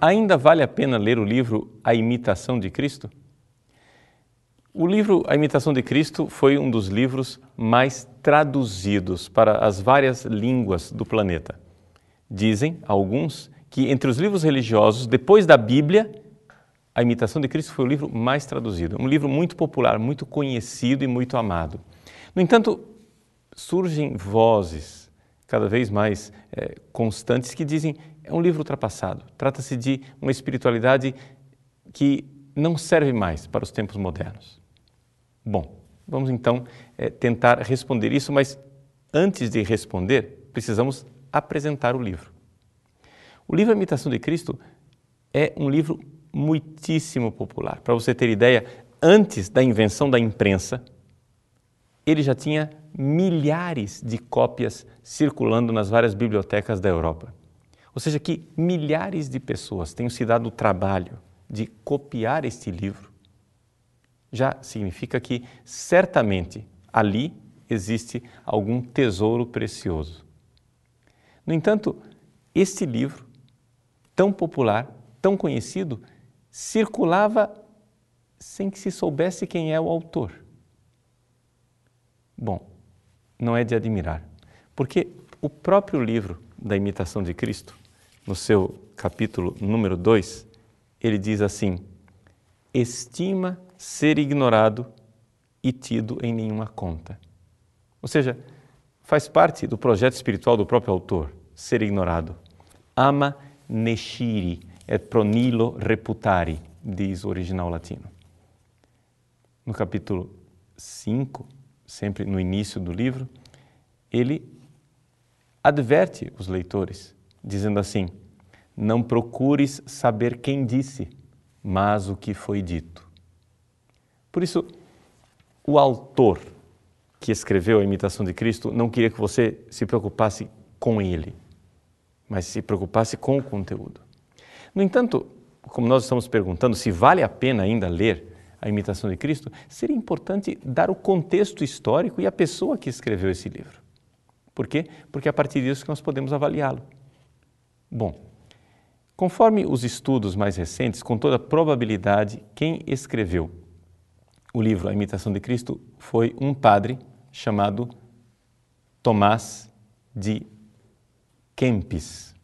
Ainda vale a pena ler o livro A Imitação de Cristo? O livro A Imitação de Cristo foi um dos livros mais traduzidos para as várias línguas do planeta. Dizem alguns que entre os livros religiosos, depois da Bíblia, A Imitação de Cristo foi o livro mais traduzido. Um livro muito popular, muito conhecido e muito amado. No entanto, surgem vozes cada vez mais é, constantes que dizem é um livro ultrapassado. Trata-se de uma espiritualidade que não serve mais para os tempos modernos. Bom, vamos então é, tentar responder isso, mas antes de responder, precisamos apresentar o livro. O livro Imitação de Cristo é um livro muitíssimo popular. Para você ter ideia, antes da invenção da imprensa, ele já tinha milhares de cópias circulando nas várias bibliotecas da Europa. Ou seja, que milhares de pessoas tenham se dado o trabalho de copiar este livro, já significa que certamente ali existe algum tesouro precioso. No entanto, este livro, tão popular, tão conhecido, circulava sem que se soubesse quem é o autor. Bom, não é de admirar, porque o próprio livro da imitação de Cristo no seu capítulo número 2, ele diz assim: estima ser ignorado e tido em nenhuma conta. Ou seja, faz parte do projeto espiritual do próprio autor ser ignorado. Ama nesciri et pronilo reputari, diz o original latino. No capítulo 5, sempre no início do livro, ele adverte os leitores dizendo assim: Não procures saber quem disse, mas o que foi dito. Por isso, o autor que escreveu a imitação de Cristo não queria que você se preocupasse com ele, mas se preocupasse com o conteúdo. No entanto, como nós estamos perguntando se vale a pena ainda ler a imitação de Cristo, seria importante dar o contexto histórico e a pessoa que escreveu esse livro. Por quê? Porque é a partir disso que nós podemos avaliá-lo. Bom, conforme os estudos mais recentes, com toda probabilidade, quem escreveu o livro A Imitação de Cristo foi um padre chamado Tomás de Kempis.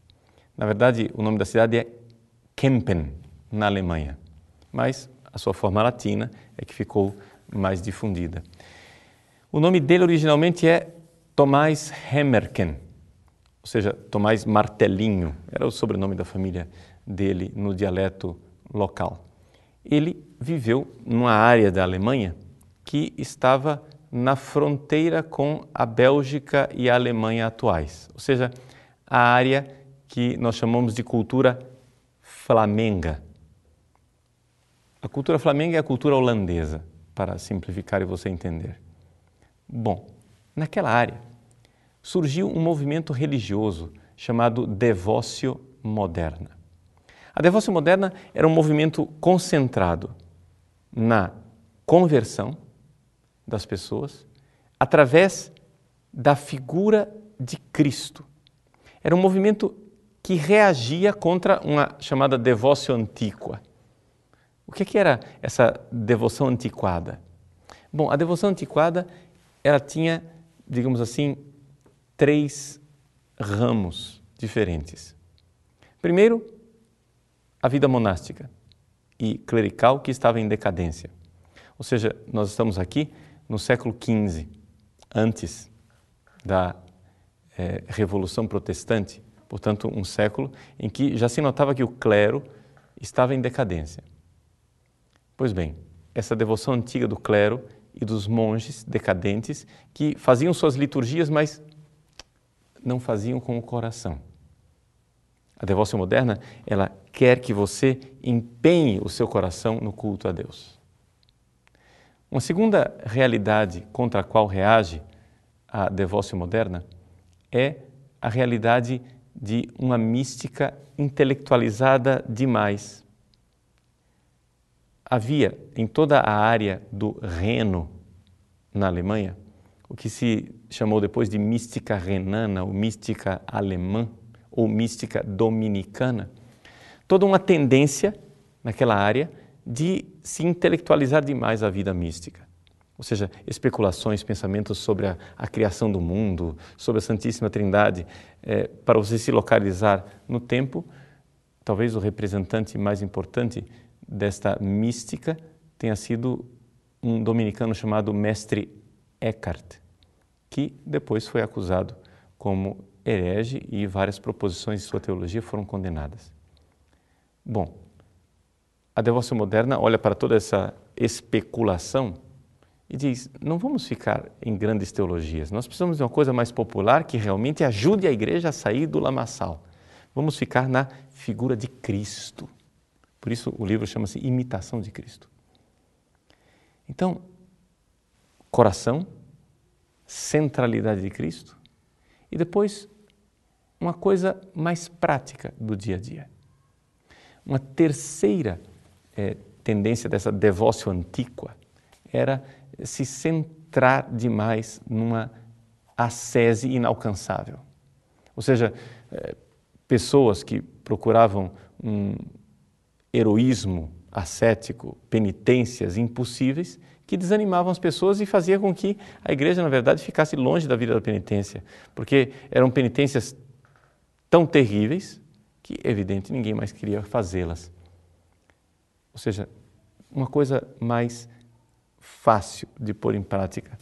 Na verdade, o nome da cidade é Kempen, na Alemanha, mas a sua forma latina é que ficou mais difundida. O nome dele originalmente é Tomás Hemmerken ou seja, Tomás Martelinho, era o sobrenome da família dele no dialeto local. Ele viveu numa área da Alemanha que estava na fronteira com a Bélgica e a Alemanha atuais, ou seja, a área que nós chamamos de cultura flamenga. A cultura flamenga é a cultura holandesa, para simplificar e você entender. Bom, naquela área, surgiu um movimento religioso chamado Devócio Moderna. A Devócio Moderna era um movimento concentrado na conversão das pessoas através da figura de Cristo. Era um movimento que reagia contra uma chamada devócio antiqua. O que, que era essa devoção antiquada? Bom, a devoção antiquada ela tinha, digamos assim, três ramos diferentes. Primeiro, a vida monástica e clerical que estava em decadência. Ou seja, nós estamos aqui no século XV, antes da é, Revolução Protestante, portanto, um século em que já se notava que o clero estava em decadência. Pois bem, essa devoção antiga do clero e dos monges decadentes que faziam suas liturgias, mas não faziam com o coração. A devoção moderna, ela quer que você empenhe o seu coração no culto a Deus. Uma segunda realidade contra a qual reage a devoção moderna é a realidade de uma mística intelectualizada demais. Havia em toda a área do Reno, na Alemanha, o que se chamou depois de mística renana ou mística alemã ou mística dominicana, toda uma tendência naquela área de se intelectualizar demais a vida mística. Ou seja, especulações, pensamentos sobre a, a criação do mundo, sobre a Santíssima Trindade, é, para você se localizar no tempo, talvez o representante mais importante desta mística tenha sido um dominicano chamado Mestre Eckhart, que depois foi acusado como herege e várias proposições de sua teologia foram condenadas. Bom, a devoção moderna olha para toda essa especulação e diz: não vamos ficar em grandes teologias, nós precisamos de uma coisa mais popular que realmente ajude a igreja a sair do lamaçal. Vamos ficar na figura de Cristo. Por isso o livro chama-se Imitação de Cristo. Então, coração, centralidade de Cristo e depois uma coisa mais prática do dia a dia. Uma terceira é, tendência dessa devócio antiqua era se centrar demais numa ascese inalcançável. Ou seja, é, pessoas que procuravam um heroísmo ascético, penitências impossíveis, que desanimavam as pessoas e fazia com que a igreja, na verdade, ficasse longe da vida da penitência, porque eram penitências tão terríveis que, evidente, ninguém mais queria fazê-las. Ou seja, uma coisa mais fácil de pôr em prática.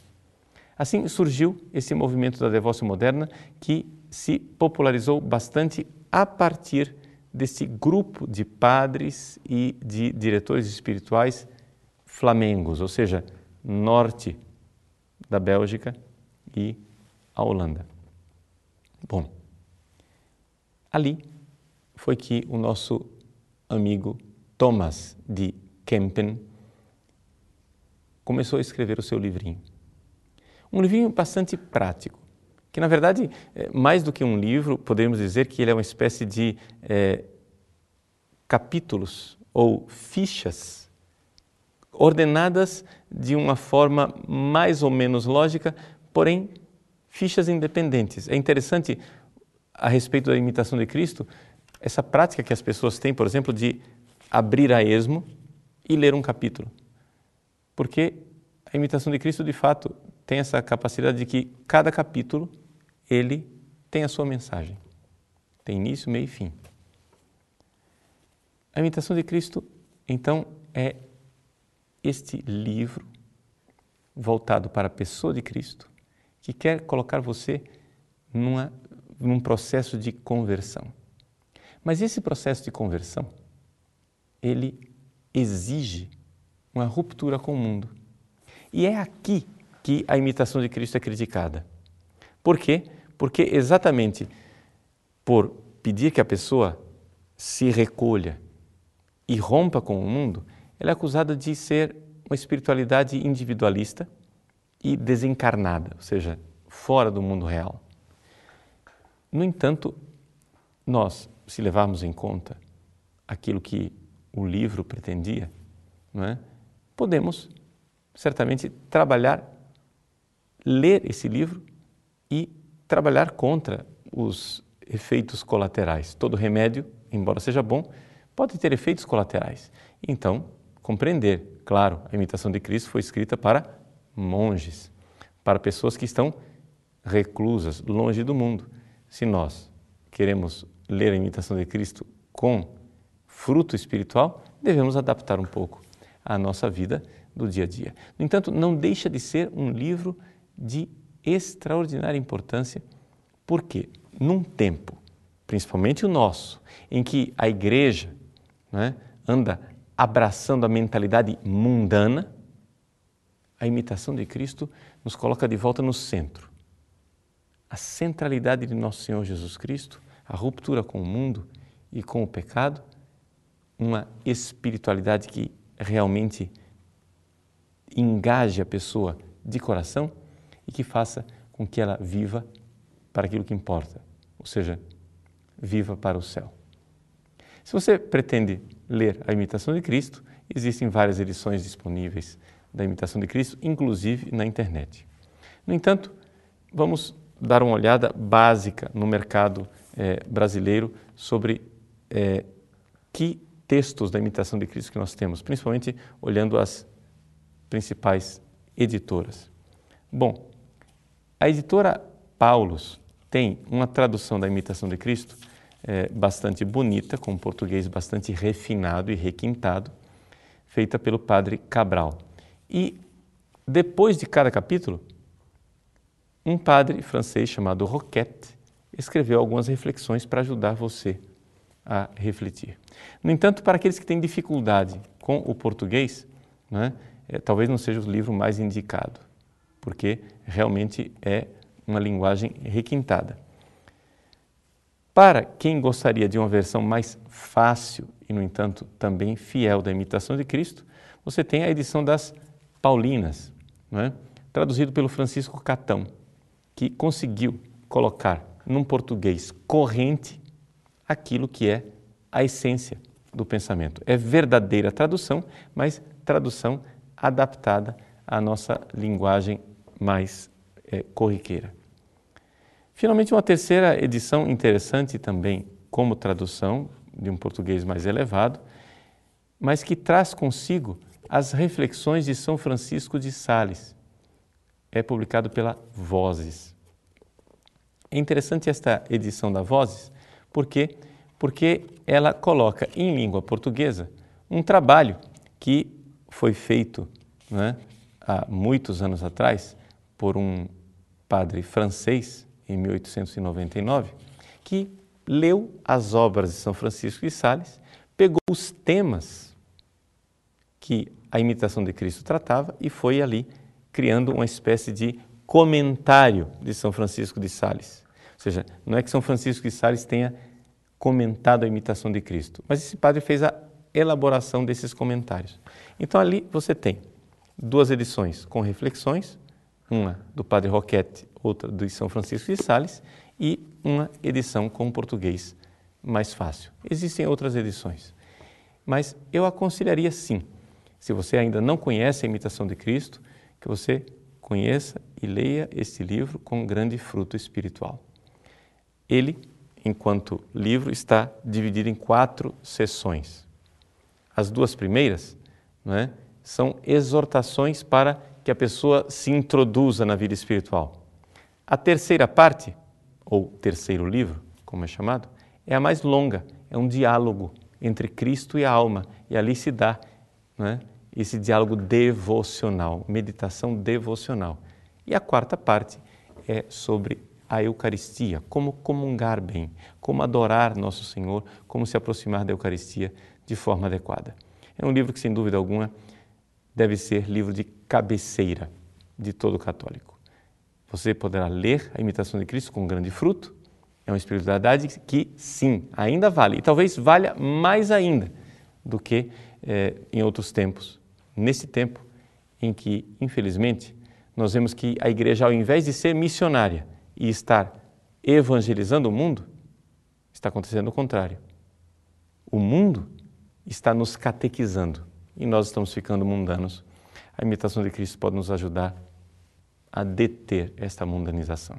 Assim surgiu esse movimento da devoção moderna que se popularizou bastante a partir desse grupo de padres e de diretores espirituais flamengos, ou seja, norte da Bélgica e a Holanda. Bom, ali foi que o nosso amigo Thomas de Kempen começou a escrever o seu livrinho. Um livrinho bastante prático, que na verdade, é, mais do que um livro, podemos dizer que ele é uma espécie de é, capítulos ou fichas ordenadas de uma forma mais ou menos lógica, porém fichas independentes. É interessante a respeito da imitação de Cristo, essa prática que as pessoas têm, por exemplo, de abrir a esmo e ler um capítulo. Porque a imitação de Cristo, de fato, tem essa capacidade de que cada capítulo ele tem a sua mensagem. Tem início, meio e fim. A imitação de Cristo, então, é este livro voltado para a pessoa de Cristo que quer colocar você numa, num processo de conversão. Mas esse processo de conversão ele exige uma ruptura com o mundo. E é aqui que a imitação de Cristo é criticada. Por quê? Porque exatamente por pedir que a pessoa se recolha e rompa com o mundo, ela é acusada de ser uma espiritualidade individualista e desencarnada, ou seja, fora do mundo real. No entanto, nós, se levarmos em conta aquilo que o livro pretendia, não é? Podemos certamente trabalhar, ler esse livro e trabalhar contra os efeitos colaterais. Todo remédio, embora seja bom, pode ter efeitos colaterais. Então, compreender, claro, a imitação de Cristo foi escrita para monges, para pessoas que estão reclusas, longe do mundo. Se nós queremos ler a imitação de Cristo com fruto espiritual, devemos adaptar um pouco à nossa vida do dia a dia. No entanto, não deixa de ser um livro de extraordinária importância, porque num tempo, principalmente o nosso, em que a igreja né, anda abraçando a mentalidade mundana, a imitação de Cristo nos coloca de volta no centro. A centralidade de nosso Senhor Jesus Cristo, a ruptura com o mundo e com o pecado, uma espiritualidade que realmente engaje a pessoa de coração e que faça com que ela viva para aquilo que importa, ou seja, viva para o céu. Se você pretende ler a Imitação de Cristo, existem várias edições disponíveis da Imitação de Cristo, inclusive na internet. No entanto, vamos dar uma olhada básica no mercado eh, brasileiro sobre eh, que textos da Imitação de Cristo que nós temos, principalmente olhando as principais editoras. Bom, a editora Paulus tem uma tradução da Imitação de Cristo é, bastante bonita, com um português bastante refinado e requintado, feita pelo padre Cabral. E depois de cada capítulo, um padre francês chamado Roquette escreveu algumas reflexões para ajudar você a refletir. No entanto, para aqueles que têm dificuldade com o português, né, é, talvez não seja o livro mais indicado, porque realmente é uma linguagem requintada. Para quem gostaria de uma versão mais fácil e, no entanto, também fiel da imitação de Cristo, você tem a edição das Paulinas, é? traduzido pelo Francisco Catão, que conseguiu colocar num português corrente aquilo que é a essência do pensamento. É verdadeira tradução, mas tradução adaptada à nossa linguagem mais é, corriqueira. Finalmente, uma terceira edição interessante também, como tradução de um português mais elevado, mas que traz consigo as reflexões de São Francisco de Sales. É publicado pela Vozes. É interessante esta edição da Vozes, porque porque ela coloca em língua portuguesa um trabalho que foi feito né, há muitos anos atrás por um padre francês, em 1899, que leu as obras de São Francisco de Sales, pegou os temas que a imitação de Cristo tratava e foi ali criando uma espécie de comentário de São Francisco de Sales. Seja, não é que São Francisco de Sales tenha comentado a imitação de Cristo, mas esse padre fez a elaboração desses comentários. Então ali você tem duas edições com reflexões, uma do Padre Roquette, outra de São Francisco de Sales e uma edição com português mais fácil. Existem outras edições, mas eu aconselharia sim, se você ainda não conhece a Imitação de Cristo, que você conheça e leia este livro com grande fruto espiritual. Ele, enquanto livro, está dividido em quatro sessões. As duas primeiras não é, são exortações para que a pessoa se introduza na vida espiritual. A terceira parte, ou terceiro livro, como é chamado, é a mais longa, é um diálogo entre Cristo e a alma, e ali se dá né, esse diálogo devocional, meditação devocional. E a quarta parte é sobre a Eucaristia, como comungar bem, como adorar Nosso Senhor, como se aproximar da Eucaristia de forma adequada. É um livro que, sem dúvida alguma, deve ser livro de cabeceira de todo católico. Você poderá ler a imitação de Cristo com grande fruto. É uma espiritualidade que, sim, ainda vale, e talvez valha mais ainda do que eh, em outros tempos. Nesse tempo em que, infelizmente, nós vemos que a igreja, ao invés de ser missionária e estar evangelizando o mundo, está acontecendo o contrário. O mundo está nos catequizando e nós estamos ficando mundanos. A imitação de Cristo pode nos ajudar a deter esta mundanização.